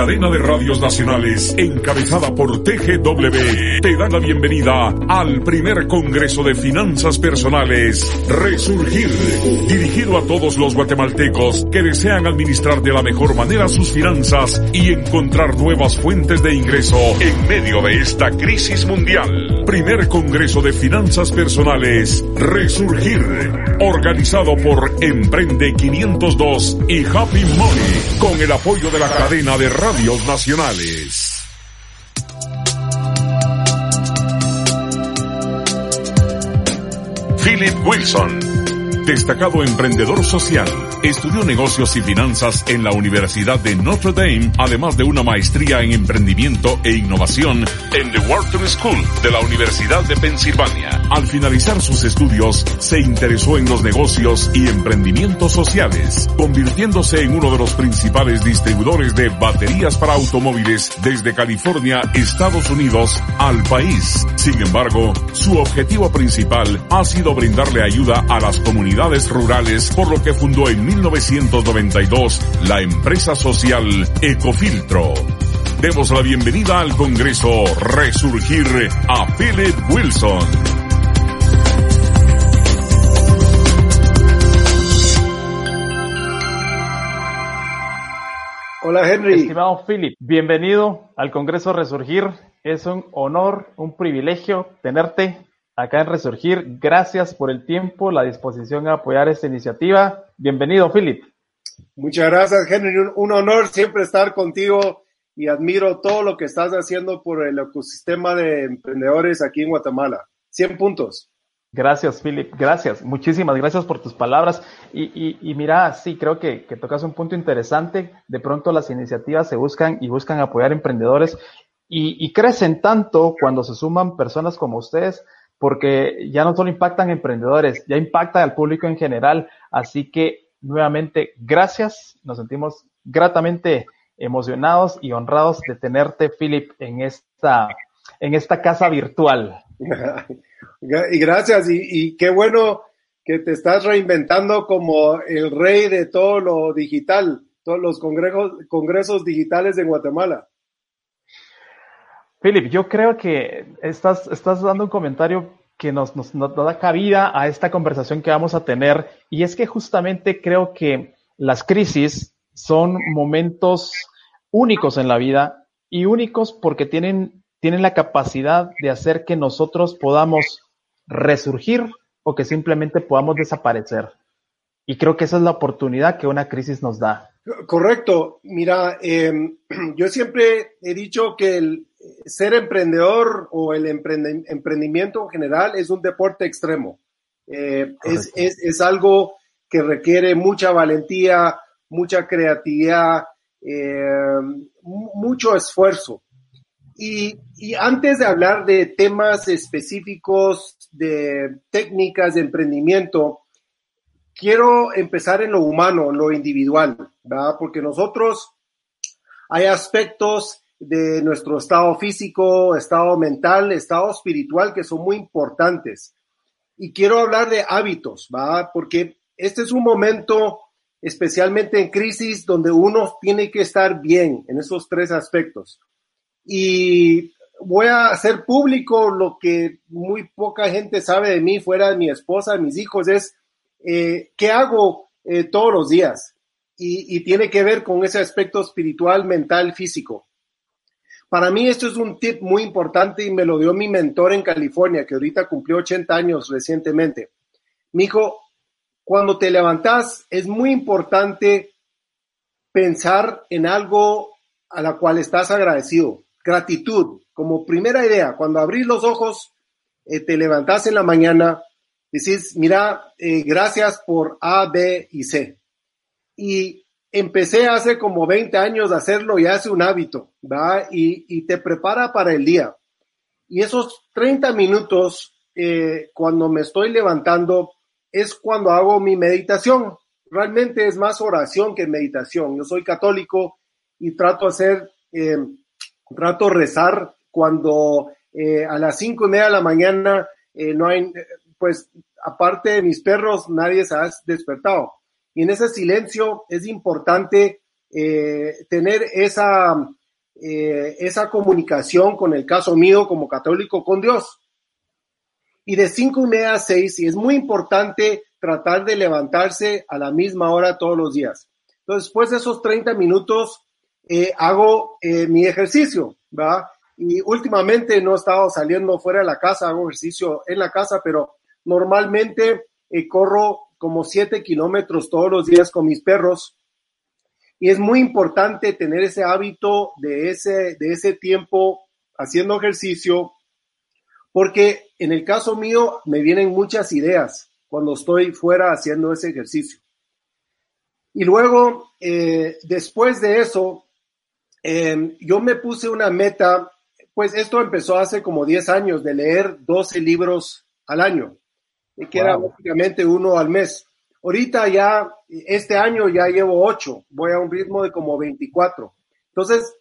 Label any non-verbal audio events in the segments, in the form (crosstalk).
cadena de radios nacionales, encabezada por TGW, te da la bienvenida al primer Congreso de Finanzas Personales, Resurgir, dirigido a todos los guatemaltecos que desean administrar de la mejor manera sus finanzas y encontrar nuevas fuentes de ingreso en medio de esta crisis mundial. Primer Congreso de Finanzas Personales, Resurgir, organizado por Emprende 502 y Happy Money, con el apoyo de la cadena de radios nacionales. Philip Wilson Destacado emprendedor social, estudió negocios y finanzas en la Universidad de Notre Dame, además de una maestría en emprendimiento e innovación en The Wharton School de la Universidad de Pensilvania. Al finalizar sus estudios, se interesó en los negocios y emprendimientos sociales, convirtiéndose en uno de los principales distribuidores de baterías para automóviles desde California, Estados Unidos, al país. Sin embargo, su objetivo principal ha sido brindarle ayuda a las comunidades rurales, por lo que fundó en 1992 la empresa social Ecofiltro. Demos la bienvenida al Congreso Resurgir a Philip Wilson. Hola Henry. Estimado Philip, bienvenido al Congreso Resurgir. Es un honor, un privilegio tenerte acá en Resurgir. Gracias por el tiempo, la disposición a apoyar esta iniciativa. Bienvenido, Philip. Muchas gracias, Henry. Un, honor siempre estar contigo y admiro todo lo que estás haciendo por el ecosistema de emprendedores aquí en Guatemala. 100 puntos. Gracias, Philip. Gracias. Muchísimas gracias por tus palabras. Y, mira, sí, creo que, que, tocas un punto interesante. De pronto las iniciativas se buscan y buscan apoyar emprendedores y, y crecen tanto cuando se suman personas como ustedes porque ya no solo impactan emprendedores, ya impactan al público en general. Así que nuevamente, gracias. Nos sentimos gratamente emocionados y honrados de tenerte, Philip, en esta, en esta casa virtual. (laughs) y gracias, y, qué bueno que te estás reinventando como el rey de todo lo digital, todos los congresos, congresos digitales de Guatemala. Philip, yo creo que estás, estás dando un comentario que nos, nos, da cabida a esta conversación que vamos a tener. Y es que justamente creo que las crisis son momentos únicos en la vida y únicos porque tienen, tienen la capacidad de hacer que nosotros podamos resurgir o que simplemente podamos desaparecer. Y creo que esa es la oportunidad que una crisis nos da. Correcto. Mira, em, (clears throat) yo siempre he dicho que el ser emprendedor o el emprendimiento en general es un deporte extremo. Eh, es, algo que requiere mucha valentía, mucha creatividad, em, mucho esfuerzo. Y, y, antes de hablar de temas específicos de técnicas de emprendimiento, quiero empezar en lo humano, en lo individual, ¿verdad? Porque nosotros hay aspectos de nuestro estado físico, estado mental, estado espiritual que son muy importantes. Y quiero hablar de hábitos, ¿va? Porque este es un momento, especialmente en crisis, donde uno tiene que estar bien en esos tres aspectos. Y voy a hacer público lo que muy poca gente sabe de mí, fuera de mi esposa, mis hijos, es eh, qué hago eh, todos los días. Y, tiene que ver con ese aspecto espiritual, mental, físico. Para mí esto es un tip muy importante y me lo dio mi mentor en California, que ahorita cumplió 80 años recientemente. Me dijo, cuando te levantas es muy importante pensar en algo a la cual estás agradecido. Gratitud, como primera idea, cuando abrís los ojos, eh, te levantas en la mañana, decís, mira, eh, gracias por A, B y C. Y empecé hace como 20 años a hacerlo y hace un hábito, ¿va? Y, te prepara para el día. Y esos 30 minutos, eh, cuando me estoy levantando, es cuando hago mi meditación. Realmente es más oración que meditación. Yo soy católico y trato hacer, eh, trato rezar cuando a las cinco y media de la mañana no hay, pues aparte de mis perros, nadie se ha despertado. Y en ese silencio es importante eh, tener esa, eh, esa comunicación con el caso mío como católico con Dios. Y de cinco y media a seis, y es muy importante tratar de levantarse a la misma hora todos los días. Entonces, después de esos 30 minutos, eh, hago mi ejercicio, ¿va? Y últimamente no he estado saliendo fuera de la casa, hago ejercicio en la casa, pero normalmente corro como siete kilómetros todos los días con mis perros y es muy importante tener ese hábito de ese, de ese tiempo haciendo ejercicio, porque en el caso mío me vienen muchas ideas cuando estoy fuera haciendo ese ejercicio. Y luego, eh, después de eso, em, yo me puse una meta, pues esto empezó hace como 10 años, de leer 12 libros al año, que era básicamente uno al mes. Ahorita ya, este año ya llevo ocho, voy a un ritmo de como 24. Entonces,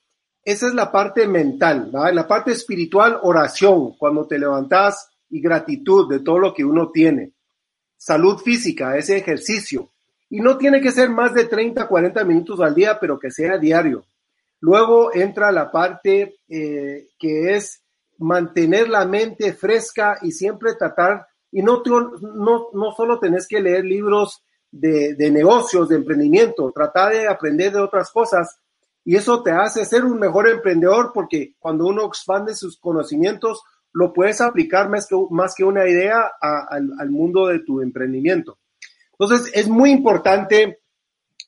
esa es la parte mental. La parte espiritual, oración, cuando te levantas y gratitud de todo lo que uno tiene. Salud física, ese ejercicio. Y no tiene que ser más de 30, 40 minutos al día, pero que sea diario. Luego entra la parte eh, que es mantener la mente fresca y siempre tratar y no, no, no solo tenés que leer libros de, de negocios, de emprendimiento, trata de aprender de otras cosas y eso te hace ser un mejor emprendedor porque cuando uno expande sus conocimientos, lo puedes aplicar más que, más que una idea al, al, mundo de tu emprendimiento. Entonces, es muy importante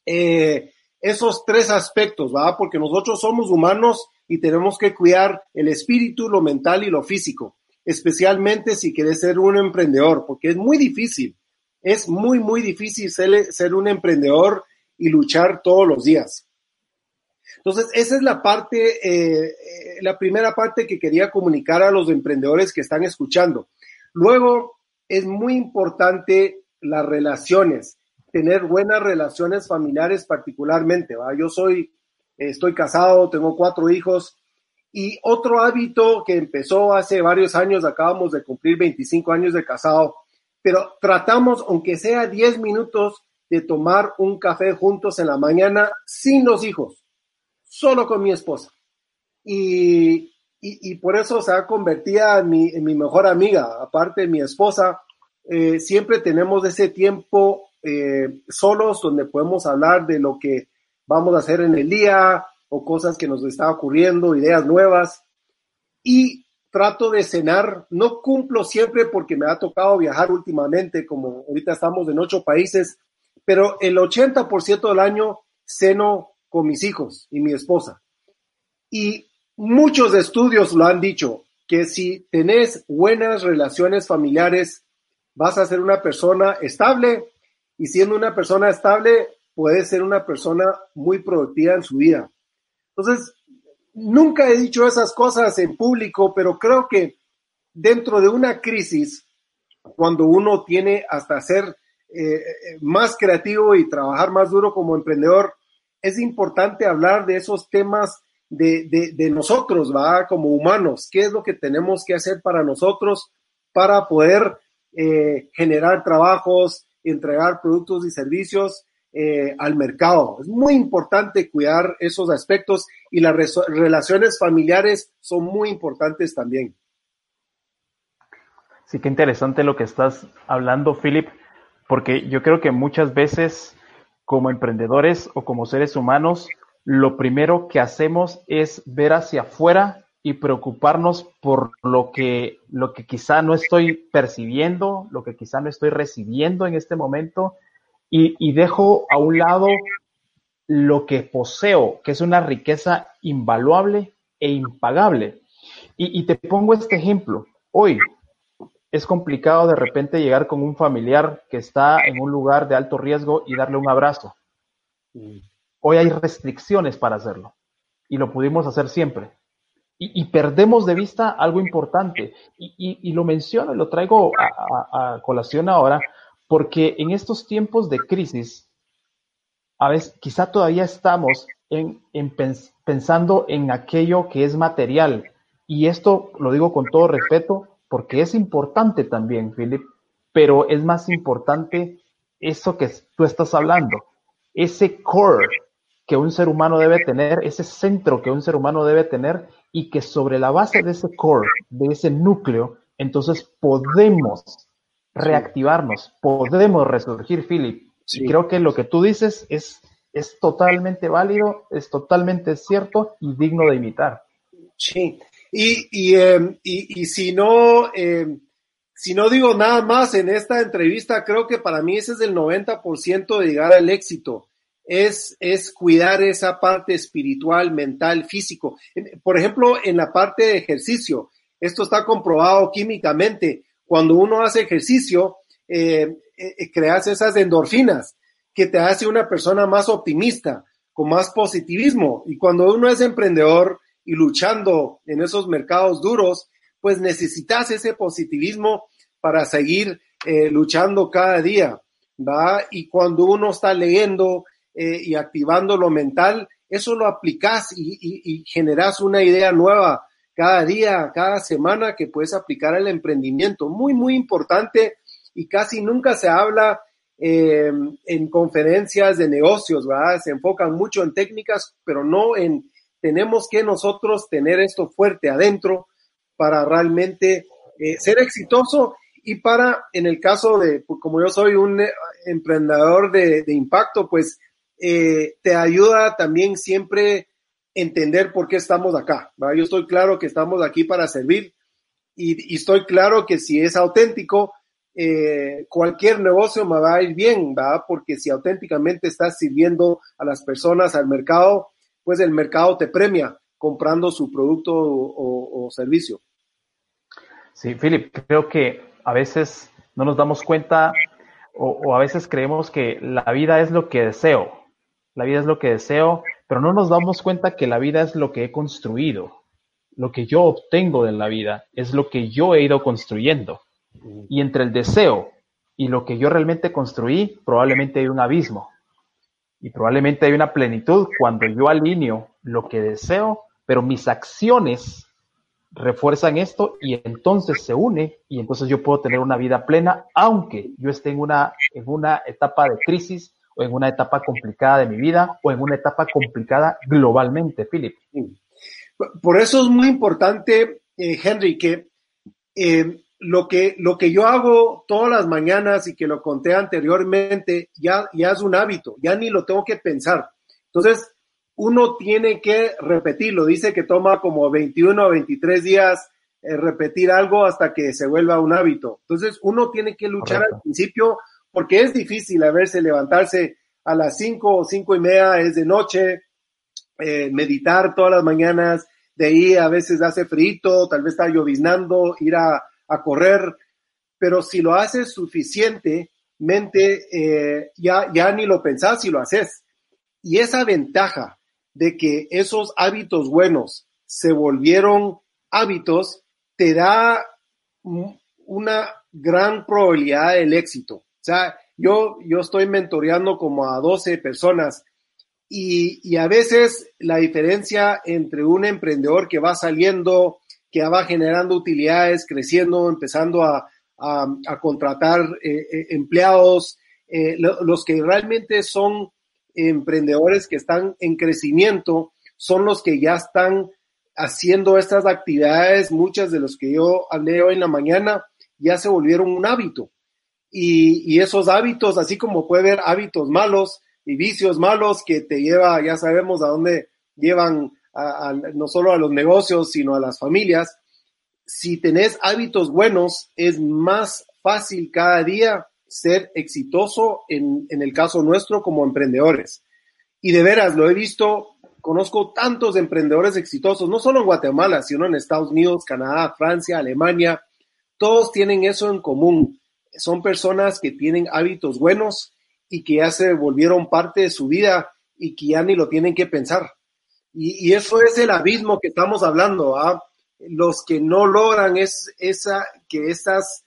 eh, esos tres aspectos, ¿va? Porque nosotros somos humanos y tenemos que cuidar el espíritu, lo mental y lo físico especialmente si quieres ser un emprendedor, porque es muy difícil, es muy, muy difícil ser, un emprendedor y luchar todos los días. Entonces, esa es la parte, eh, eh, la primera parte que quería comunicar a los emprendedores que están escuchando. Luego, es muy importante las relaciones, tener buenas relaciones familiares particularmente. ¿va? Yo soy, estoy casado, tengo cuatro hijos y otro hábito que empezó hace varios años, acabamos de cumplir 25 años de casado, pero tratamos, aunque sea 10 minutos, de tomar un café juntos en la mañana sin los hijos, solo con mi esposa. Y, y, por eso se ha convertido en mi, en mi, mejor amiga, aparte de mi esposa. Eh, siempre tenemos ese tiempo eh, solos donde podemos hablar de lo que vamos a hacer en el día, o cosas que nos está ocurriendo, ideas nuevas. Y trato de cenar, no cumplo siempre porque me ha tocado viajar últimamente, como ahorita estamos en ocho países, pero el 80% del año ceno con mis hijos y mi esposa. Y muchos estudios lo han dicho, que si tenés buenas relaciones familiares, vas a ser una persona estable y siendo una persona estable, puedes ser una persona muy productiva en su vida. Entonces, nunca he dicho esas cosas en público, pero creo que dentro de una crisis, cuando uno tiene hasta ser eh, más creativo y trabajar más duro como emprendedor, es importante hablar de esos temas de, de, nosotros, ¿va? Como humanos, ¿qué es lo que tenemos que hacer para nosotros para poder eh, generar trabajos, entregar productos y servicios eh, al mercado. Es muy importante cuidar esos aspectos y las relaciones familiares son muy importantes también. Sí, qué interesante lo que estás hablando, Philip, porque yo creo que muchas veces como emprendedores o como seres humanos, lo primero que hacemos es ver hacia afuera y preocuparnos por lo que, lo que quizá no estoy percibiendo, lo que quizá no estoy recibiendo en este momento y, dejo a un lado lo que poseo, que es una riqueza invaluable e impagable. Y, te pongo este ejemplo. Hoy es complicado de repente llegar con un familiar que está en un lugar de alto riesgo y darle un abrazo. Hoy hay restricciones para hacerlo y lo pudimos hacer siempre. Y, perdemos de vista algo importante. Y, lo menciono y lo traigo a colación ahora porque en estos tiempos de crisis, a veces quizá todavía estamos en, pensando en aquello que es material. Y esto lo digo con todo respeto porque es importante también, Philip, pero es más importante eso que tú estás hablando, ese core que un ser humano debe tener, ese centro que un ser humano debe tener y que sobre la base de ese core, de ese núcleo, entonces podemos reactivarnos, podemos resurgir, Philip. Y creo que lo que tú dices es, es totalmente válido, es totalmente cierto y digno de imitar. Sí, y, y, em, y, y si no, em, si no digo nada más en esta entrevista, creo que para mí ese es el 90% de llegar al éxito. Es, es cuidar esa parte espiritual, mental, físico. Por ejemplo, en la parte de ejercicio, esto está comprobado químicamente. Cuando uno hace ejercicio, eh, eh, creas esas endorfinas que te hace una persona más optimista, con más positivismo. Y cuando uno es emprendedor, y luchando en esos mercados duros, pues necesitas ese positivismo para seguir eh, luchando cada día, ¿va? Y cuando uno está leyendo eh, y activando lo mental, eso lo aplicas y, generas una idea nueva cada día, cada semana que puedes aplicar al emprendimiento. Muy, muy importante y casi nunca se habla eh, en conferencias de negocios, ¿verdad? Se enfocan mucho en técnicas, pero no en tenemos que nosotros tener esto fuerte adentro para realmente eh, ser exitoso y para, en el caso de, pues, como yo soy un eh, emprendedor de, impacto, pues te ayuda también siempre entender por qué estamos acá. Yo estoy claro que estamos aquí para servir y, estoy claro que si es auténtico, cualquier negocio me va a ir bien, porque si auténticamente estás sirviendo a las personas, al mercado, pues el mercado te premia comprando su producto o, servicio. Sí, Philip, creo que a veces no nos damos cuenta o, a veces creemos que la vida es lo que deseo. La vida es lo que deseo, pero no nos damos cuenta que la vida es lo que he construido. Lo que yo obtengo de la vida es lo que yo he ido construyendo. Y entre el deseo y lo que yo realmente construí, probablemente hay un abismo. Y probablemente hay una plenitud cuando yo alineo lo que deseo, pero mis acciones refuerzan esto y entonces se une y entonces yo puedo tener una vida plena, aunque yo esté en una, en una etapa de crisis o en una etapa complicada de mi vida o en una etapa complicada globalmente, Philip. Por eso es muy importante, eh, Henry, que eh, lo que, lo que yo hago todas las mañanas y que lo conté anteriormente, ya, ya es un hábito, ya ni lo tengo que pensar. Entonces, uno tiene que repetirlo. Dice que toma como 21 o 23 días eh, repetir algo hasta que se vuelva un hábito. Entonces, uno tiene que luchar al principio porque es difícil a verse levantarse a las 5 o 5 y media, es de noche, eh, meditar todas las mañanas, de ahí a veces hace frito, tal vez está lloviznando, ir a a correr, pero si lo haces suficientemente, eh, ya, ya ni lo pensás si lo haces. Y esa ventaja de que esos hábitos buenos se volvieron hábitos, te da una gran probabilidad del éxito. O sea, yo, yo estoy mentoreando como a 12 personas y, y, a veces la diferencia entre un emprendedor que va saliendo que va generando utilidades, creciendo, empezando a, contratar eh, eh, empleados, eh, los que realmente son emprendedores que están en crecimiento, son los que ya están haciendo estas actividades, muchas de los que yo hablé hoy en la mañana, ya se volvieron un hábito. Y, esos hábitos, así como puede haber hábitos malos y vicios malos que te lleva, ya sabemos a dónde llevan no solo a los negocios, sino a las familias. Si tenés hábitos buenos, es más fácil cada día ser exitoso en el caso nuestro como emprendedores. Y de veras, lo he visto, conozco tantos emprendedores exitosos, no solo en Guatemala, sino en Estados Unidos, Canadá, Francia, Alemania. Todos tienen eso en común. Son personas que tienen hábitos buenos y que ya se volvieron parte de su vida y que ya ni lo tienen que pensar. Y, eso es el abismo que estamos hablando. ¿ah? Los que no logran es, esa, que esas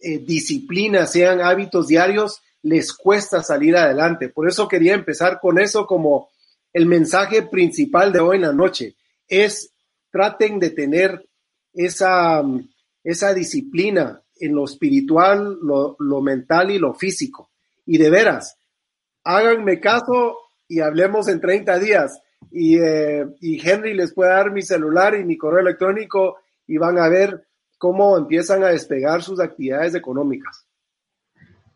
eh, disciplinas sean hábitos diarios, les cuesta salir adelante. Por eso quería empezar con eso como el mensaje principal de hoy en la noche. Es traten de tener esa, esa disciplina en lo espiritual, lo, mental y lo físico. Y de veras, háganme caso, y hablemos en 30 días. Y, eh, y Henry les puede dar mi celular y mi correo electrónico y van a ver cómo empiezan a despegar sus actividades económicas.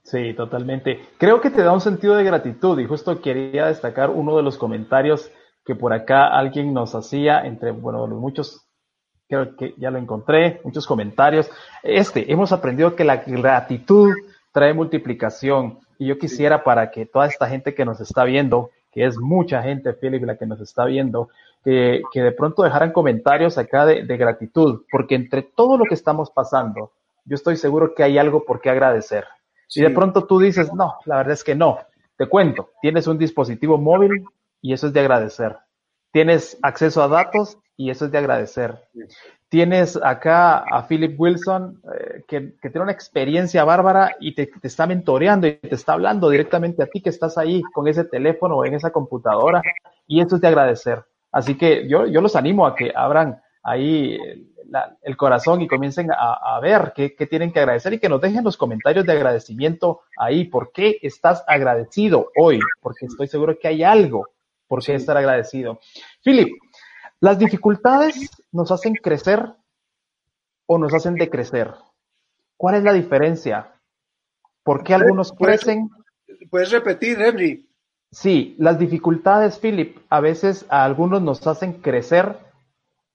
Sí, totalmente. Creo que te da un sentido de gratitud y justo quería destacar uno de los comentarios que por acá alguien nos hacía entre, bueno, los muchos, creo que ya lo encontré, muchos comentarios. Este, hemos aprendido que la gratitud trae multiplicación y yo quisiera para que toda esta gente que nos está viendo, que es mucha gente, Philip, la que nos está viendo, que, que de pronto dejaran comentarios acá de, de gratitud, porque entre todo lo que estamos pasando, yo estoy seguro que hay algo por qué agradecer. Si de pronto tú dices, no, la verdad es que no, te cuento, tienes un dispositivo móvil y eso es de agradecer. Tienes acceso a datos y eso es de agradecer. Tienes acá a Philip Wilson, eh, que, tiene una experiencia bárbara y te, está mentoreando y te está hablando directamente a ti que estás ahí con ese teléfono o en esa computadora y eso es de agradecer. Así que yo, yo los animo a que abran ahí el corazón y comiencen a, ver qué, tienen que agradecer y que nos dejen los comentarios de agradecimiento ahí. ¿Por qué estás agradecido hoy? Porque estoy seguro que hay algo por qué estar agradecido. Philip, ¿las dificultades nos hacen crecer o nos hacen decrecer? ¿Cuál es la diferencia? ¿Por qué algunos crecen? ¿Puedes repetir, Henry? Sí, las dificultades, Philip, a veces a algunos nos hacen crecer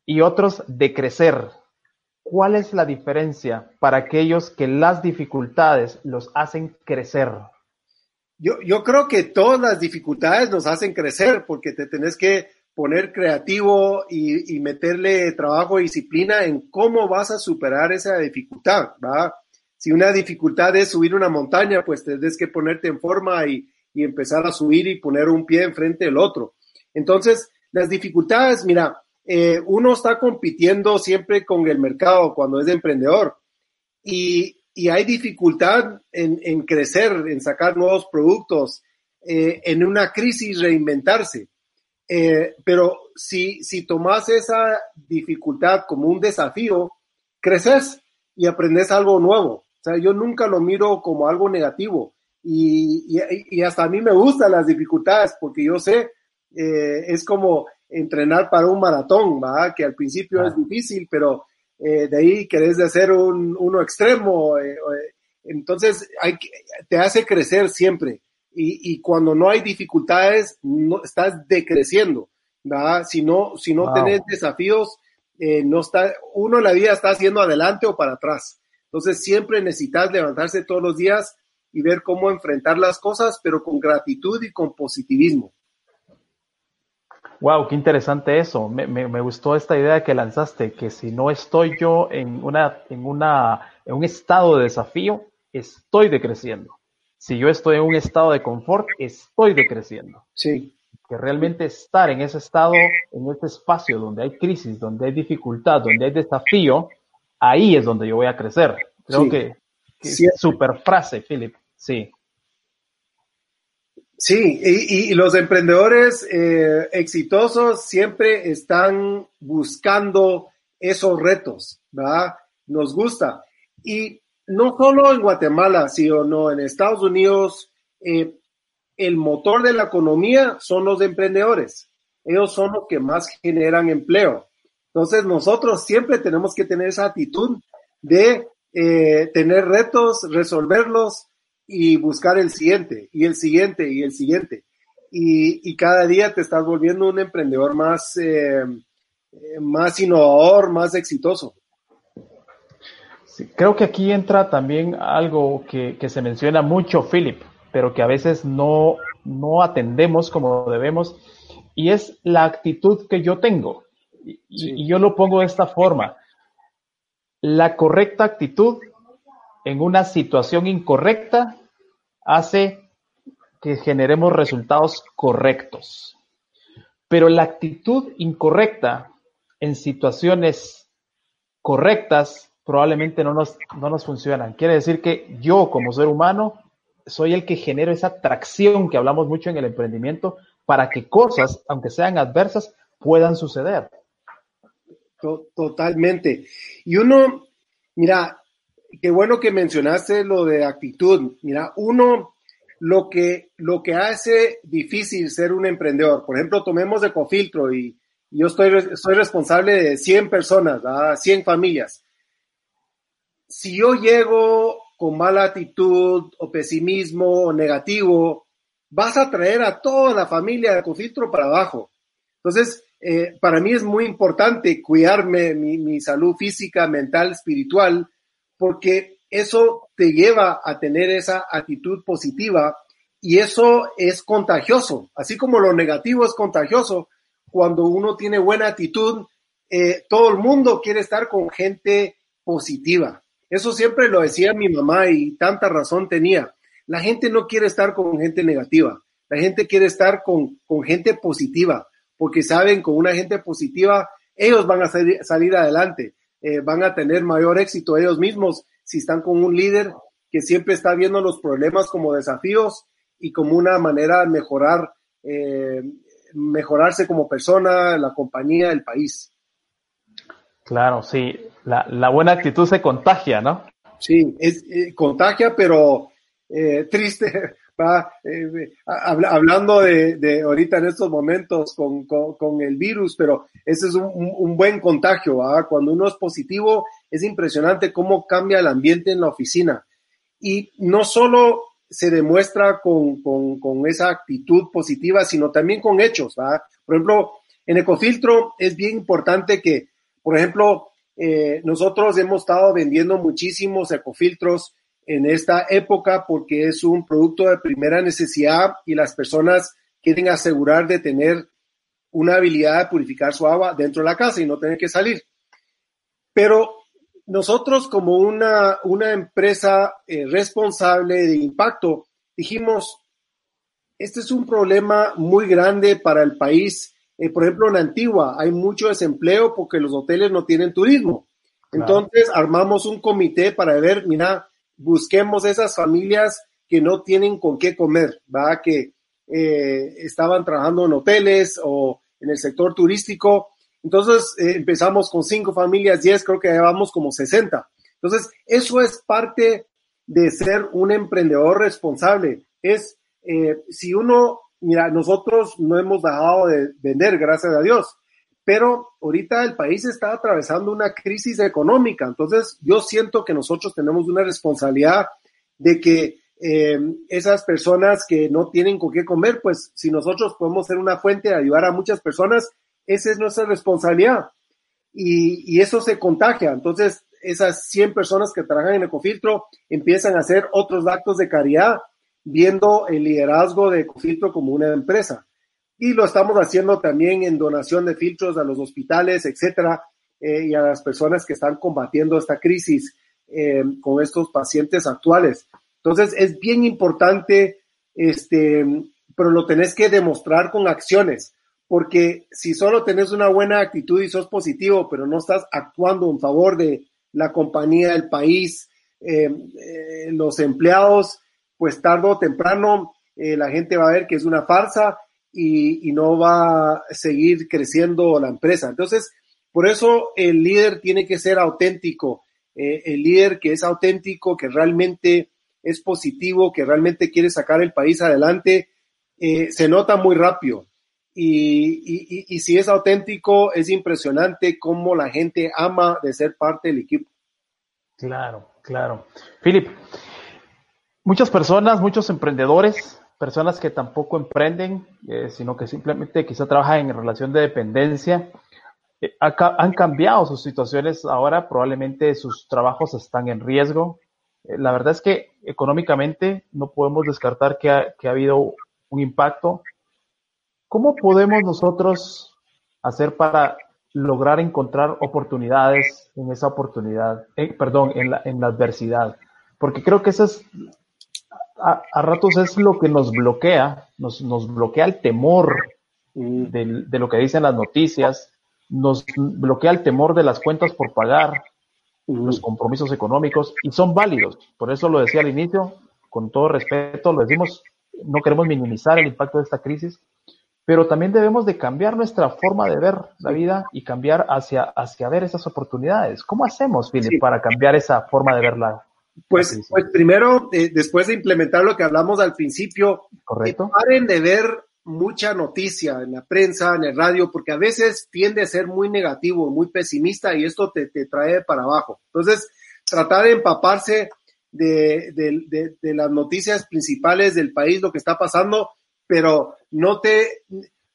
y otros decrecer. ¿Cuál es la diferencia para aquellos que las dificultades los hacen crecer? Yo, yo creo que todas las dificultades nos hacen crecer porque te tenés que poner creativo y, meterle trabajo y disciplina en cómo vas a superar esa dificultad, ¿va? Si una dificultad es subir una montaña, pues tienes que ponerte en forma y, y empezar a subir y poner un pie enfrente del otro. Entonces, las dificultades, mira, eh, uno está compitiendo siempre con el mercado cuando es emprendedor y, y hay dificultad en, en, crecer, en sacar nuevos productos, eh, en una crisis reinventarse. Eh, pero si, si tomas esa dificultad como un desafío, creces y aprendes algo nuevo. O sea, yo nunca lo miro como algo negativo y, y, y hasta a mí me gustan las dificultades porque yo sé, es como entrenar para un maratón, ¿va? que al principio es difícil, pero eh, de ahí querés de hacer un, uno extremo. Eh, eh, entonces hay, te hace crecer siempre. Y, y, cuando no hay dificultades, no, estás decreciendo. ¿va? Si no, si no tenés desafíos, no está, uno en la vida está haciendo adelante o para atrás. Entonces siempre necesitas levantarse todos los días y ver cómo enfrentar las cosas, pero con gratitud y con positivismo. Wow, qué interesante eso. Me, me, gustó esta idea que lanzaste, que si no estoy yo en una, en una, en un estado de desafío, estoy decreciendo. Si yo estoy en un estado de confort, estoy decreciendo. Sí. Que realmente estar en ese estado, en ese espacio donde hay crisis, donde hay dificultad, donde hay desafío, ahí es donde yo voy a crecer. Creo que, que super frase, Philip. Sí. Sí, y, los emprendedores eh, exitosos siempre están buscando esos retos, ¿verdad? Nos gusta. Y no solo en Guatemala, sino en Estados Unidos, eh, el motor de la economía son los emprendedores. Ellos son los que más generan empleo. Entonces nosotros siempre tenemos que tener esa actitud de eh, tener retos, resolverlos y buscar el siguiente, y el siguiente, y el siguiente. Y, cada día te estás volviendo un emprendedor más, eh, más innovador, más exitoso. creo que aquí entra también algo que, se menciona mucho, Philip, pero que a veces no, no atendemos como debemos, y es la actitud que yo tengo. y yo lo pongo de esta forma. La correcta actitud en una situación incorrecta hace que generemos resultados correctos. Pero la actitud incorrecta en situaciones correctas probablemente no nos, no nos funcionan. Quiere decir que yo como ser humano soy el que genero esa atracción que hablamos mucho en el emprendimiento para que cosas, aunque sean adversas, puedan suceder. Totalmente. Y uno, mira, qué bueno que mencionaste lo de actitud. Mira, uno lo que, lo que hace difícil ser un emprendedor. Por ejemplo, tomemos Ecofiltro y yo estoy, soy responsable de 100 personas, 100 familias. Si yo llego con mala actitud o pesimismo o negativo, vas a traer a toda la familia de Ecofiltro para abajo. Entonces, eh, para mí es muy importante cuidarme mi salud física, mental, espiritual, porque eso te lleva a tener esa actitud positiva y eso es contagioso. Así como lo negativo es contagioso, cuando uno tiene buena actitud, eh, todo el mundo quiere estar con gente positiva. Eso siempre lo decía mi mamá y tanta razón tenía. La gente no quiere estar con gente negativa. La gente quiere estar con, con gente positiva, porque saben con una gente positiva ellos van a salir, adelante, eh, van a tener mayor éxito ellos mismos si están con un líder que siempre está viendo los problemas como desafíos y como una manera de mejorar eh, mejorarse como persona, la compañía, el país. Claro, sí. La, buena actitud se contagia, ¿no? Sí, es, eh, contagia, pero eh, (laughs) triste. Va, eh, hablando de, ahorita en estos momentos con, el virus, pero ese es un, buen contagio. Cuando uno es positivo, es impresionante cómo cambia el ambiente en la oficina. Y no solo se demuestra con, esa actitud positiva, sino también con hechos. Por ejemplo, en Ecofiltro es bien importante que, por ejemplo, eh, nosotros hemos estado vendiendo muchísimos ecofiltros en esta época porque es un producto de primera necesidad y las personas quieren asegurar de tener una habilidad de purificar su agua dentro de la casa y no tener que salir. Pero nosotros como una, una empresa eh, responsable de impacto, dijimos, este es un problema muy grande para el país. Eh, por ejemplo, en Antigua hay mucho desempleo porque los hoteles no tienen turismo. Entonces armamos un comité para ver, mira, busquemos esas familias que no tienen con qué comer, va que eh, estaban trabajando en hoteles o en el sector turístico entonces eh, empezamos con cinco familias, diez, creo que llevamos como 60. Entonces, eso es parte de ser un emprendedor responsable. Es, eh, si uno, mira, nosotros no hemos dejado de vender, gracias a Dios, pero ahorita el país está atravesando una crisis económica. Entonces, yo siento que nosotros tenemos una responsabilidad de que eh, esas personas que no tienen con qué comer, pues si nosotros podemos ser una fuente de ayudar a muchas personas, esa es nuestra responsabilidad. Y, eso se contagia. Entonces, esas 100 personas que trabajan en Ecofiltro empiezan a hacer otros actos de caridad, viendo el liderazgo de Ecofiltro como una empresa. Y lo estamos haciendo también en donación de filtros a los hospitales, etcétera, eh, y a las personas que están combatiendo esta crisis eh, con estos pacientes actuales. Entonces, es bien importante, este, pero lo tenés que demostrar con acciones porque si solo tenés una buena actitud y sos positivo, pero no estás actuando en favor de la compañía, el país, eh, los empleados, pues tarde o temprano la gente va a ver que es una farsa y, no va a seguir creciendo la empresa. Entonces, por eso el líder tiene que ser auténtico, el líder que es auténtico, que realmente es positivo, que realmente quiere sacar el país adelante, se nota muy rápido. Y, y, si es auténtico, es impresionante cómo la gente ama de ser parte del equipo. Claro, claro. Philip, muchas personas, muchos emprendedores, personas que tampoco emprenden, eh, sino que simplemente quizá trabajan en relación de dependencia, eh, han cambiado sus situaciones ahora, probablemente sus trabajos están en riesgo. Eh, la verdad es que económicamente no podemos descartar que ha, que ha habido un impacto ¿Cómo podemos nosotros hacer para lograr encontrar oportunidades en esa oportunidad, perdón, en la, en la adversidad? Porque creo que eso es, a, ratos es lo que nos bloquea, nos, nos bloquea el temor de, de, lo que dicen las noticias, nos bloquea el temor de las cuentas por pagar, los compromisos económicos, y son válidos. Por eso lo decía al inicio, con todo respeto, lo decimos, no queremos minimizar el impacto de esta crisis, pero también debemos de cambiar nuestra forma de ver la vida y cambiar hacia, hacia ver esas oportunidades. ¿Cómo hacemos, Philip, para cambiar esa forma de verla? Pues, pues primero, eh, después de implementar lo que hablamos al principio, Correcto. paren de ver mucha noticia en la prensa, en el radio, porque a veces tiende a ser muy negativo, muy pesimista y esto te, te trae para abajo. Entonces, tratar de empaparse de, de, de, las noticias principales del país, lo que está pasando, pero no te,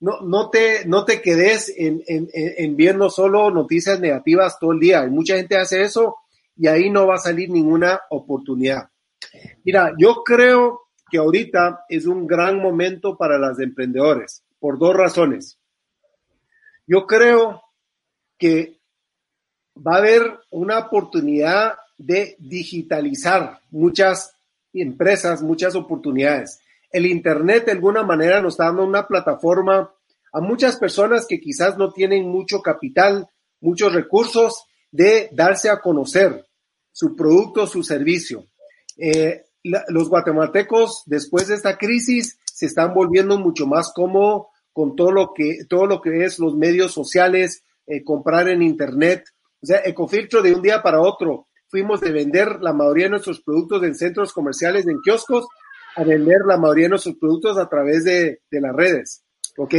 no, no te, no te quedes en, en, en viendo solo noticias negativas todo el día. Y mucha gente hace eso y ahí no va a salir ninguna oportunidad. Mira, yo creo que ahorita es un gran momento para las emprendedores por dos razones. Yo creo que va a haber una oportunidad de digitalizar muchas empresas, muchas oportunidades. El Internet de alguna manera nos está dando una plataforma a muchas personas que quizás no tienen mucho capital, muchos recursos de darse a conocer su producto, su servicio. Eh, los guatemaltecos después de esta crisis se están volviendo mucho más cómodos con todo lo que, todo lo que es los medios sociales, eh, comprar en internet. O sea, Ecofiltro de un día para otro fuimos de vender la mayoría de nuestros productos en centros comerciales, en kioscos, a vender la mayoría de nuestros productos a través de, de las redes. ¿Ok?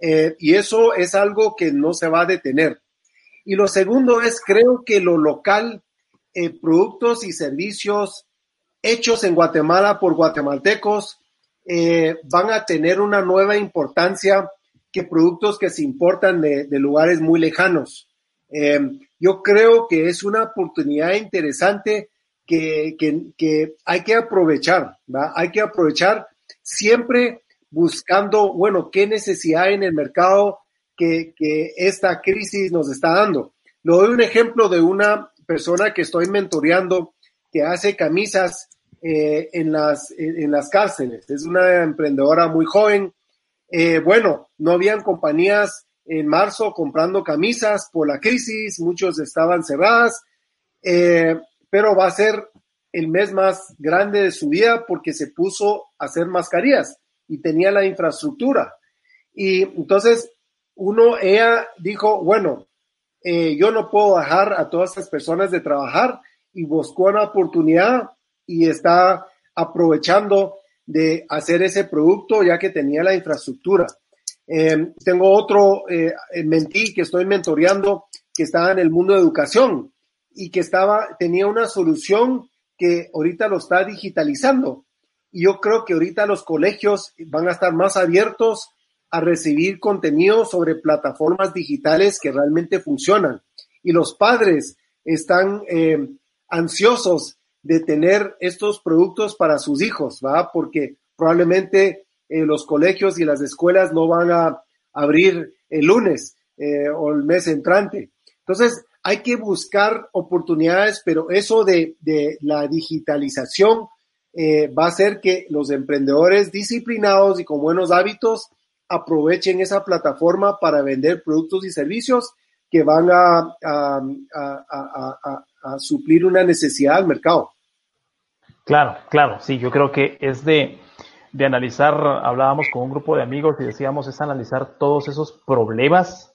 Eh, y eso es algo que no se va a detener. Y lo segundo es, creo que lo local eh, productos y servicios hechos en Guatemala por guatemaltecos eh, van a tener una nueva importancia que productos que se importan de, lugares muy lejanos. Eh, yo creo que es una oportunidad interesante que, hay que aprovechar, hay que aprovechar siempre buscando, bueno, qué necesidad en el mercado que, que esta crisis nos está dando. Le doy un ejemplo de una persona que estoy mentoreando que hace camisas eh, en, las, en las cárceles. Es una emprendedora muy joven. Eh, bueno, no habían compañías en marzo comprando camisas por la crisis, muchos estaban cerradas, eh, pero va a ser el mes más grande de su vida porque se puso a hacer mascarillas y tenía la infraestructura. Y entonces uno, ella dijo, bueno, eh, yo no puedo dejar a todas estas personas de trabajar y buscó una oportunidad y está aprovechando de hacer ese producto ya que tenía la infraestructura. Eh, tengo otro eh, que estoy mentoreando que estaba en el mundo de educación y que estaba, tenía una solución que ahorita lo está digitalizando. Y yo creo que ahorita los colegios van a estar más abiertos a recibir contenido sobre plataformas digitales que realmente funcionan. Y los padres están eh, ansiosos de tener estos productos para sus hijos, ¿va? Porque probablemente eh, los colegios y las escuelas no van a abrir el lunes eh, o el mes entrante. Entonces, hay que buscar oportunidades, pero eso de, de la digitalización va a hacer que los emprendedores disciplinados y con buenos hábitos aprovechen esa plataforma para vender productos y servicios que van a, a, suplir una necesidad del mercado. Claro, claro, sí, yo creo que es de, de analizar, hablábamos con un grupo de amigos y decíamos, es analizar todos esos problemas,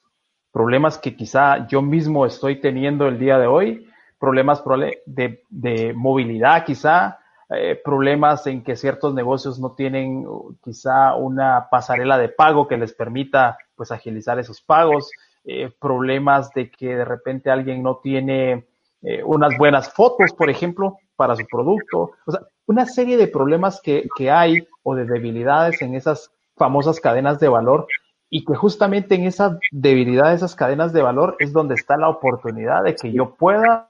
problemas que quizá yo mismo estoy teniendo el día de hoy, problemas de, de movilidad quizá, eh, problemas en que ciertos negocios no tienen uh, quizá una pasarela de pago que les permita pues agilizar esos pagos, eh, problemas de que de repente alguien no tiene eh, unas buenas fotos, por ejemplo, para su producto, o sea, una serie de problemas que, que hay o de debilidades en esas famosas cadenas de valor y que justamente en esa debilidad de esas cadenas de valor es donde está la oportunidad de que yo pueda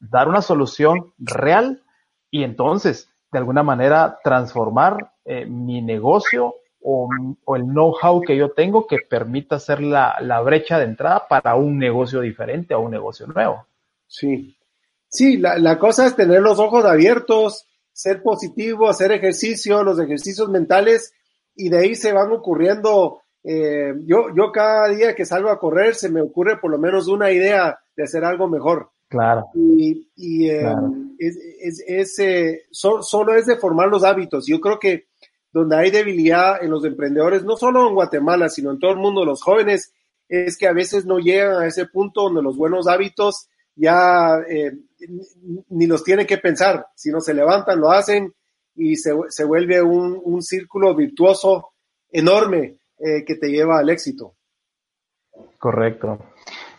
dar una solución real y entonces, de alguna manera, transformar eh, mi negocio o, el know-how que yo tengo que permita hacer la, brecha de entrada para un negocio diferente o un negocio nuevo. Sí, sí, la, cosa es tener los ojos abiertos, ser positivo, hacer ejercicio, los ejercicios mentales y de ahí se van ocurriendo. Eh, yo, yo cada día que salgo a correr se me ocurre por lo menos una idea de hacer algo mejor. Claro. Y, eh, es, eh, solo es de formar los hábitos. Yo creo que donde hay debilidad en los emprendedores, no solo en Guatemala, sino en todo el mundo, los jóvenes, es que a veces no llegan a ese punto donde los buenos hábitos ya eh, ni los tiene que pensar, sino se levantan, lo hacen y se, se vuelve un, un, círculo virtuoso enorme eh, que te lleva al éxito. Correcto.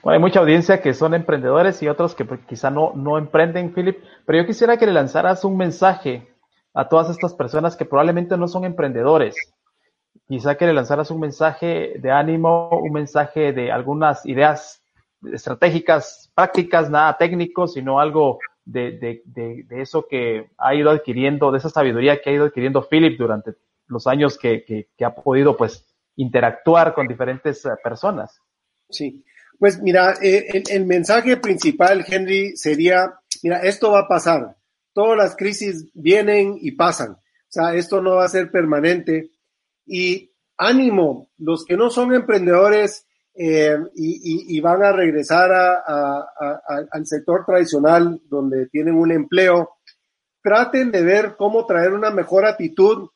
Bueno, hay mucha audiencia que son emprendedores y otros que pues, quizá no, no emprenden, Philip, pero yo quisiera que le lanzaras un mensaje a todas estas personas que probablemente no son emprendedores. Quizá que le lanzaras un mensaje de ánimo, un mensaje de algunas ideas estratégicas, prácticas, nada técnico, sino algo de, eso que ha ido adquiriendo, de esa sabiduría que ha ido adquiriendo Philip durante los años que, ha podido pues interactuar con diferentes eh, personas. Sí, pues mira, el, mensaje principal, Henry, sería, mira, esto va a pasar, todas las crisis vienen y pasan, o sea, esto no va a ser permanente. Y ánimo, los que no son emprendedores, eh, y, van a regresar al sector tradicional donde tienen un empleo, traten de ver cómo traer una mejor actitud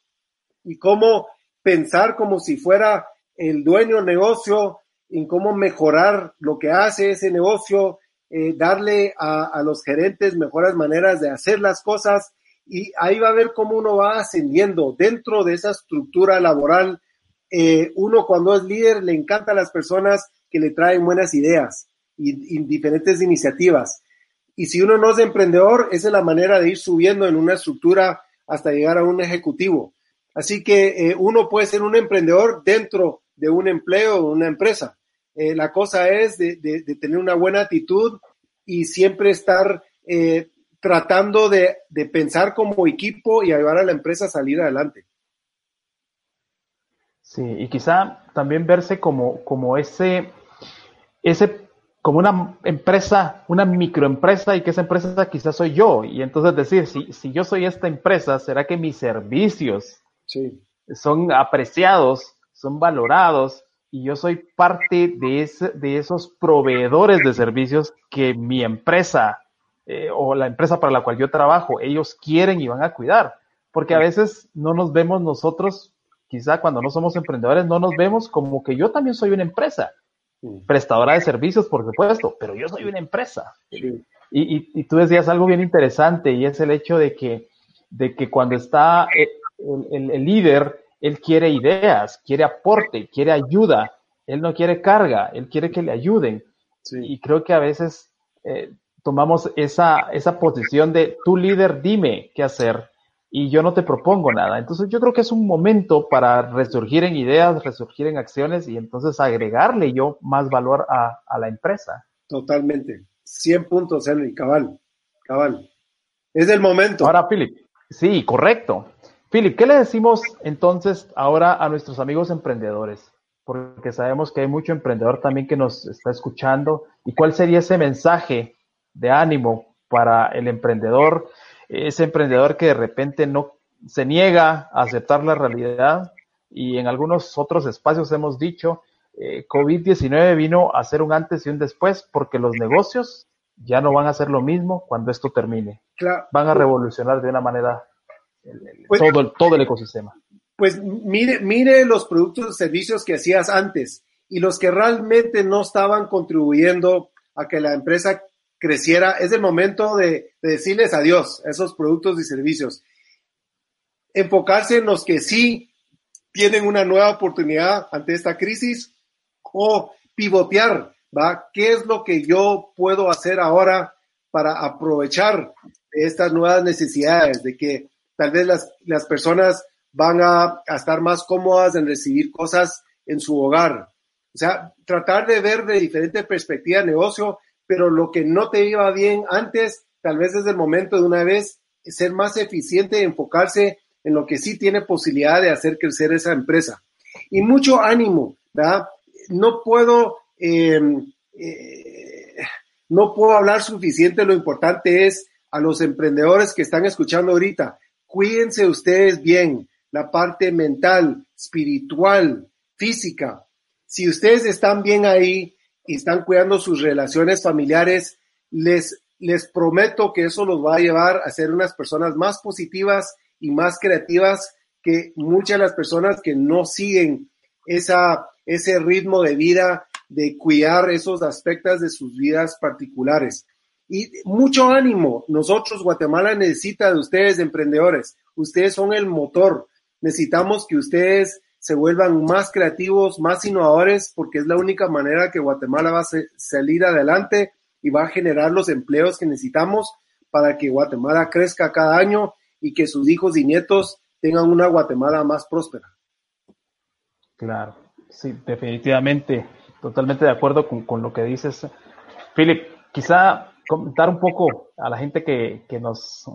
y cómo pensar como si fuera el dueño negocio, en cómo mejorar lo que hace ese negocio, eh, darle a, los gerentes mejores maneras de hacer las cosas y ahí va a ver cómo uno va ascendiendo dentro de esa estructura laboral eh, uno cuando es líder le encanta a las personas que le traen buenas ideas y, diferentes iniciativas. Y si uno no es emprendedor, esa es la manera de ir subiendo en una estructura hasta llegar a un ejecutivo. Así que eh, uno puede ser un emprendedor dentro de un empleo o una empresa. Eh, la cosa es de, tener una buena actitud y siempre estar tratando de, de pensar como equipo y ayudar a la empresa a salir adelante. Sí, y quizá también verse como, como ese, ese, como una empresa, una microempresa y que esa empresa quizás soy yo. Y entonces decir, si, si yo soy esta empresa, ¿será que mis servicios son apreciados, son valorados? Y yo soy parte de, ese, de esos proveedores de servicios que mi empresa eh, o la empresa para la cual yo trabajo, ellos quieren y van a cuidar. Porque a veces no nos vemos nosotros quizá cuando no somos emprendedores no nos vemos como que yo también soy una empresa, prestadora de servicios, por supuesto, pero yo soy una empresa. Y, tú decías algo bien interesante y es el hecho de que, de que cuando está el, líder, él quiere ideas, quiere aporte, quiere ayuda, él no quiere carga, él quiere que le ayuden. Y creo que a veces eh, tomamos esa, esa posición de tú líder, dime qué hacer y yo no te propongo nada. Entonces yo creo que es un momento para resurgir en ideas, resurgir en acciones y entonces agregarle yo más valor a, la empresa. Totalmente. 100 puntos, Henry, cabal, cabal. Es el momento. Ahora, Philip. Sí, correcto. Philip, ¿qué le decimos entonces ahora a nuestros amigos emprendedores? Porque sabemos que hay mucho emprendedor también que nos está escuchando. ¿Y cuál sería ese mensaje de ánimo para el emprendedor? ese emprendedor que de repente no se niega a aceptar la realidad y en algunos otros espacios hemos dicho, eh, COVID-19 vino a ser un antes y un después porque los negocios ya no van a ser lo mismo cuando esto termine. Van a revolucionar de una manera pues todo, el, todo el ecosistema. Pues mire, mire los productos y servicios que hacías antes y los que realmente no estaban contribuyendo a que la empresa creciera, es el momento de, decirles adiós a esos productos y servicios. Enfocarse en los que sí tienen una nueva oportunidad ante esta crisis o pivotear, ¿va? ¿Qué es lo que yo puedo hacer ahora para aprovechar estas nuevas necesidades? De que tal vez las, las personas van a, a, estar más cómodas en recibir cosas en su hogar. O sea, tratar de ver de diferente perspectiva el negocio pero lo que no te iba bien antes, tal vez es el momento de una vez ser más eficiente enfocarse en lo que sí tiene posibilidad de hacer crecer esa empresa. Y mucho ánimo, ¿verdad? No puedo, em, eh, no puedo hablar suficiente, lo importante es a los emprendedores que están escuchando ahorita, cuídense ustedes bien, la parte mental, espiritual, física. Si ustedes están bien ahí, y están cuidando sus relaciones familiares, les, les prometo que eso los va a llevar a ser unas personas más positivas y más creativas que muchas de las personas que no siguen esa, ese ritmo de vida de cuidar esos aspectos de sus vidas particulares. Y mucho ánimo. Nosotros, Guatemala, necesita de ustedes, emprendedores. Ustedes son el motor. Necesitamos que ustedes se vuelvan más creativos, más innovadores, porque es la única manera que Guatemala va a salir adelante y va a generar los empleos que necesitamos para que Guatemala crezca cada año y que sus hijos y nietos tengan una Guatemala más próspera. Claro, sí, definitivamente, totalmente de acuerdo con, lo que dices. Philip, quizá comentar un poco a la gente que, nos,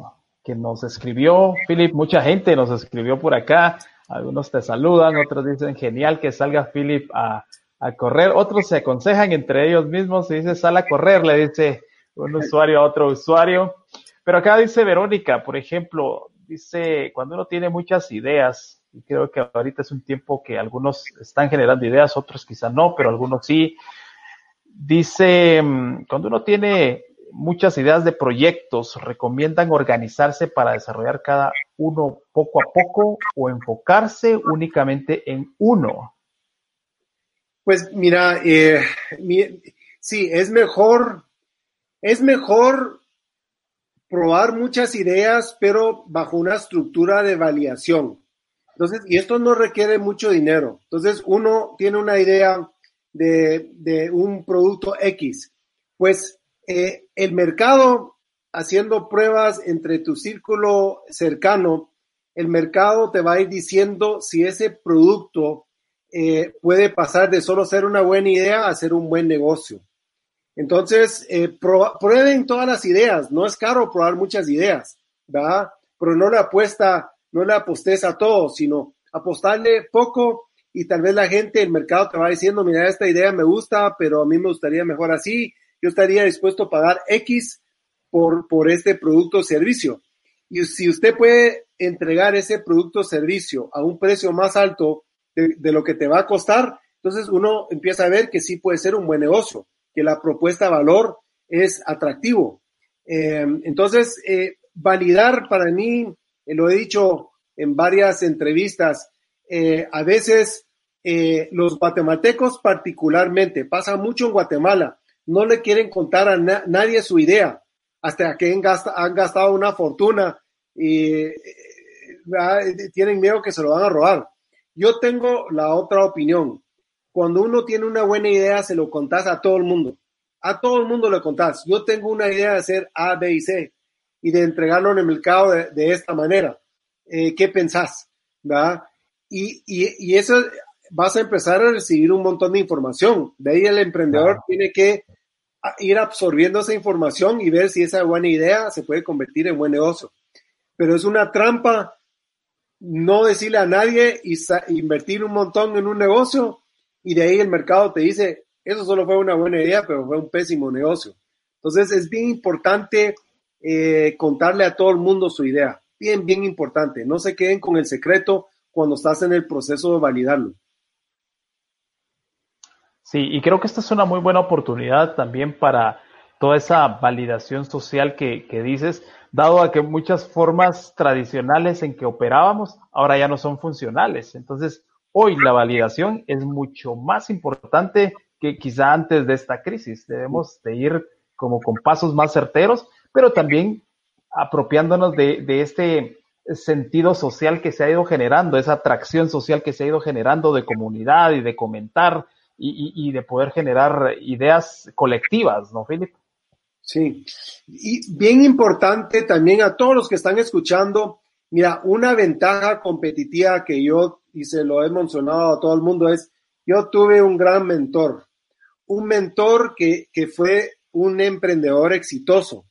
que nos escribió. Philip, mucha gente nos escribió por acá. Algunos te saludan, otros dicen genial que salga Philip a, a correr, otros se aconsejan entre ellos mismos y dice sal a correr, le dice un usuario a otro usuario. Pero acá dice Verónica, por ejemplo, dice, cuando uno tiene muchas ideas, y creo que ahorita es un tiempo que algunos están generando ideas, otros quizá no, pero algunos sí. Dice, cuando uno tiene muchas ideas de proyectos, recomiendan organizarse para desarrollar cada uno poco a poco o enfocarse únicamente en uno. Pues mira, eh, sí, es mejor, es mejor probar muchas ideas, pero bajo una estructura de validación. Entonces, y esto no requiere mucho dinero. Entonces, uno tiene una idea de, de un producto X. Pues eh, el mercado, haciendo pruebas entre tu círculo cercano, el mercado te va a ir diciendo si ese producto eh, puede pasar de solo ser una buena idea a ser un buen negocio. Entonces, eh, prueben todas las ideas. No es caro probar muchas ideas, ¿verdad? Pero no le apuesta, no le apostes a todo, sino apostarle poco y tal vez la gente, el mercado te va diciendo, mira, esta idea me gusta, pero a mí me gustaría mejor así. Yo estaría dispuesto a pagar X por, por este producto o servicio. Y si usted puede entregar ese producto o servicio a un precio más alto de, de lo que te va a costar, entonces uno empieza a ver que sí puede ser un buen negocio que la propuesta de valor es atractivo. Eh, entonces, eh, validar para mí, eh, lo he dicho en varias entrevistas, a veces los guatemaltecos particularmente, pasa mucho en Guatemala, no le quieren contar a nadie su idea hasta que han, han gastado una fortuna y tienen miedo que se lo van a robar. Yo tengo la otra opinión cuando uno tiene una buena idea, se lo contás a todo el mundo. A todo el mundo le contás. Yo tengo una idea de hacer A, B y C y de entregarlo en el mercado de, esta manera. Eh, ¿Qué pensás? ¿verdad? Y, y, eso vas a empezar a recibir un montón de información. De ahí el emprendedor tiene que ir absorbiendo esa información y ver si esa buena idea se puede convertir en buen negocio. Pero es una trampa no decirle a nadie y invertir un montón en un negocio y de ahí el mercado te dice, eso solo fue una buena idea, pero fue un pésimo negocio. Entonces es bien importante eh, contarle a todo el mundo su idea. Bien, bien importante. No se queden con el secreto cuando estás en el proceso de validarlo. Sí, y creo que esta es una muy buena oportunidad también para toda esa validación social que, que dices, dado a que muchas formas tradicionales en que operábamos ahora ya no son funcionales. Entonces, Hoy la validación es mucho más importante que quizá antes de esta crisis. Debemos de ir como con pasos más certeros, pero también apropiándonos de, este sentido social que se ha ido generando, esa atracción social que se ha ido generando de comunidad y de comentar y, de poder generar ideas colectivas, ¿no, Philip? Sí, y bien importante también a todos los que están escuchando, mira, una ventaja competitiva que yo y se lo he mencionado a todo el mundo, es, yo tuve un gran mentor, un mentor que, que fue un emprendedor exitoso.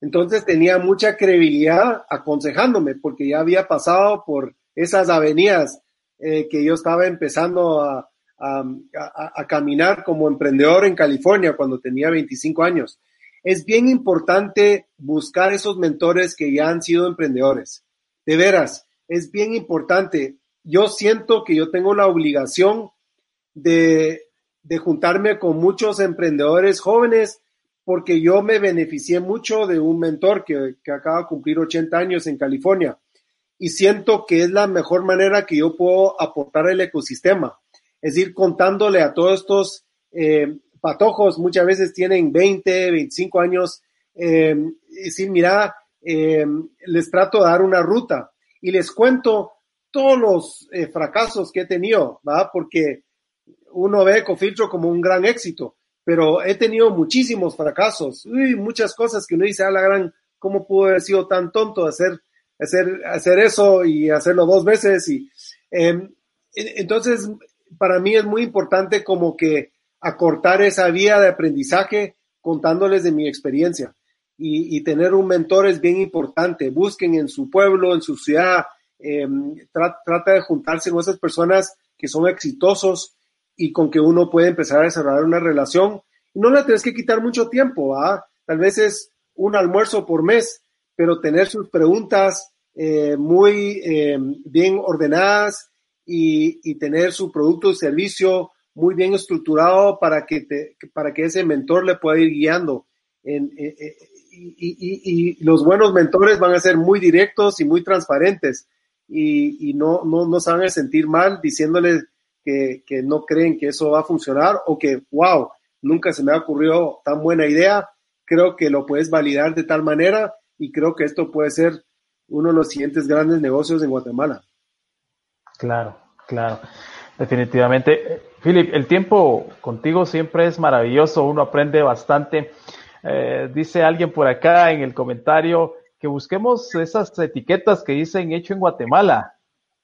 Entonces tenía mucha credibilidad aconsejándome porque ya había pasado por esas avenidas eh, que yo estaba empezando a, a, caminar como emprendedor en California cuando tenía 25 años. Es bien importante buscar esos mentores que ya han sido emprendedores. De veras, es bien importante yo siento que yo tengo la obligación de, juntarme con muchos emprendedores jóvenes porque yo me beneficié mucho de un mentor que, acaba de cumplir 80 años en California y siento que es la mejor manera que yo puedo aportar al ecosistema. Es ir contándole a todos estos eh, patojos, muchas veces tienen 20, 25 años eh, decir, mira, eh, les trato de dar una ruta y les cuento todos los fracasos que he tenido, ¿va? Porque uno ve Ecofiltro como un gran éxito, pero he tenido muchísimos fracasos, uy, muchas cosas que uno dice, a la gran, ¿cómo pudo haber sido tan tonto hacer, hacer, hacer eso y hacerlo dos veces? Y, eh, entonces, para mí es muy importante como que acortar esa vía de aprendizaje contándoles de mi experiencia. Y, tener un mentor es bien importante. Busquen en su pueblo, en su ciudad, eh, trata de juntarse con esas personas que son exitosos y con que uno puede empezar a desarrollar una relación. No le tienes que quitar mucho tiempo, tal vez es un almuerzo por mes, pero tener sus preguntas eh, muy eh, bien ordenadas y, y, tener su producto o servicio muy bien estructurado para que, te, para que ese mentor le pueda ir guiando. En, eh, eh y, y, y, los buenos mentores van a ser muy directos y muy transparentes y, no, no, no se van a sentir mal diciéndoles que, que, no creen que eso va a funcionar o que, wow, nunca se me ha ocurrido tan buena idea. Creo que lo puedes validar de tal manera y creo que esto puede ser uno de los siguientes grandes negocios en Guatemala. Claro, claro. Definitivamente. Philip, el tiempo contigo siempre es maravilloso, uno aprende bastante. Eh, dice alguien por acá en el comentario que busquemos esas etiquetas que dicen hecho en Guatemala.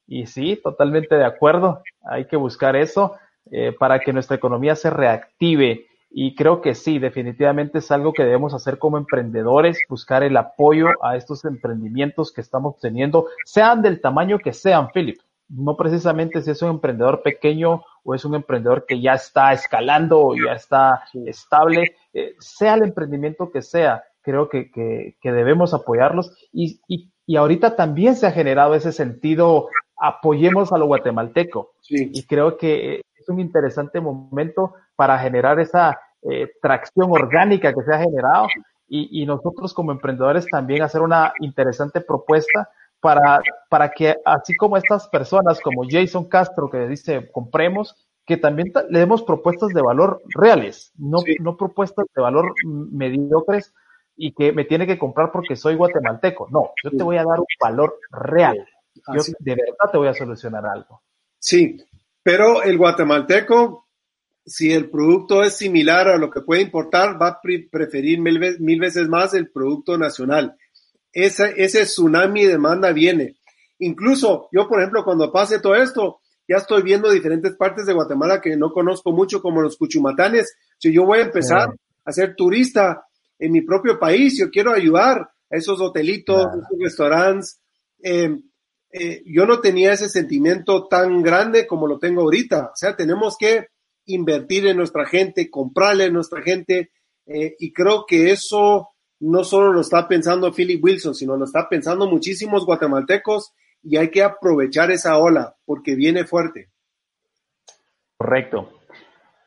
Y sí, totalmente de acuerdo. Hay que buscar eso eh, para que nuestra economía se reactive. Y creo que sí, definitivamente es algo que debemos hacer como emprendedores, buscar el apoyo a estos emprendimientos que estamos teniendo, sean del tamaño que sean, Philip no precisamente si es un emprendedor pequeño o es un emprendedor que ya está escalando o ya está estable, eh, sea el emprendimiento que sea, creo que, que, que debemos apoyarlos. Y, y, y, ahorita también se ha generado ese sentido, apoyemos a lo guatemalteco. Sí. y creo que es un interesante momento para generar esa eh, tracción orgánica que se ha generado. Y, y nosotros como emprendedores también hacer una interesante propuesta para, para que así como estas personas como Jason Castro que dice compremos, que también le demos propuestas de valor reales, no, sí. no propuestas de valor mediocres y que me tiene que comprar porque soy guatemalteco. No, yo te voy a dar un valor real. Yo de verdad te voy a solucionar algo. Sí, pero el guatemalteco, si el producto es similar a lo que puede importar, va a preferir mil, mil veces más el producto nacional ese, ese tsunami de demanda viene. Incluso yo, por ejemplo, cuando pase todo esto, ya estoy viendo diferentes partes de Guatemala que no conozco mucho, como los Cuchumatanes. Si yo voy a empezar a ser turista en mi propio país, yo quiero ayudar a esos hotelitos, esos restaurantes. Eh, eh, yo no tenía ese sentimiento tan grande como lo tengo ahorita. O sea, tenemos que invertir en nuestra gente, comprarle a nuestra gente, eh, y creo que eso no solo lo está pensando Philip Wilson, sino lo está pensando muchísimos guatemaltecos y hay que aprovechar esa ola porque viene fuerte. Correcto.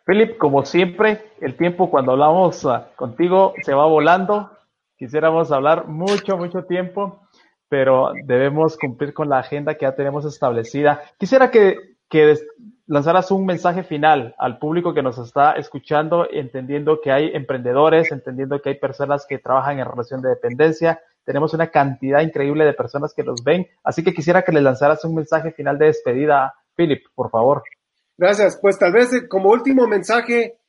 Philip, como siempre, el tiempo cuando hablamos uh, contigo se va volando. Quisiéramos hablar mucho, mucho tiempo, pero debemos cumplir con la agenda que ya tenemos establecida. Quisiera que, que lanzaras un mensaje final al público que nos está escuchando, entendiendo que hay emprendedores, entendiendo que hay personas que trabajan en relación de dependencia. Tenemos una cantidad increíble de personas que los ven. Así que quisiera que le lanzaras un mensaje final de despedida, Philip, por favor. Gracias. Pues tal vez como último mensaje,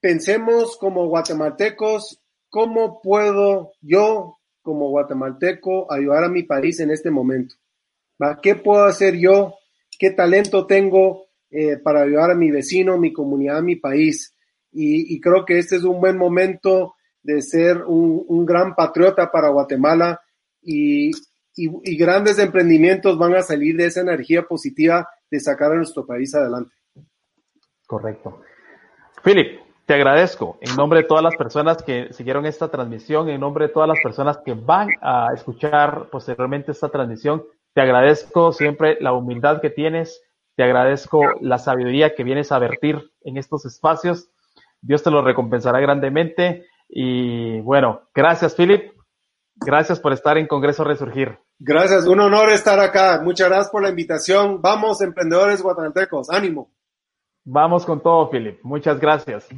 pensemos como guatemaltecos, ¿cómo puedo yo como guatemalteco ayudar a mi país en este momento? ¿Qué puedo hacer yo? ¿Qué talento tengo? Eh, para ayudar a mi vecino, mi comunidad, mi país. Y, y, creo que este es un buen momento de ser un, un gran patriota para Guatemala y, y, y, grandes emprendimientos van a salir de esa energía positiva de sacar a nuestro país adelante. Correcto. Philip, te agradezco en nombre de todas las personas que siguieron esta transmisión, en nombre de todas las personas que van a escuchar posteriormente esta transmisión. Te agradezco siempre la humildad que tienes, te agradezco la sabiduría que vienes a vertir en estos espacios. Dios te lo recompensará grandemente. Y bueno, gracias, Philip. Gracias por estar en Congreso Resurgir. Gracias, un honor estar acá. Muchas gracias por la invitación. Vamos, emprendedores guatemaltecos, ánimo. Vamos con todo, Philip. Muchas gracias.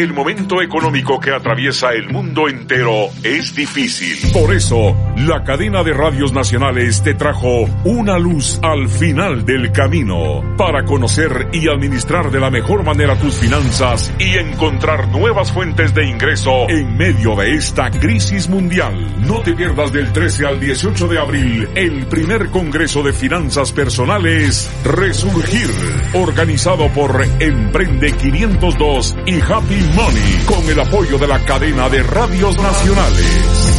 El momento económico que atraviesa el mundo entero es difícil. Por eso, la cadena de radios nacionales te trajo una luz al final del camino para conocer y administrar de la mejor manera tus finanzas y encontrar nuevas fuentes de ingreso en medio de esta crisis mundial. No te pierdas del 13 al 18 de abril el primer Congreso de Finanzas Personales Resurgir, organizado por Emprende 502 y Happy Money, con el apoyo de la cadena de radios nacionales.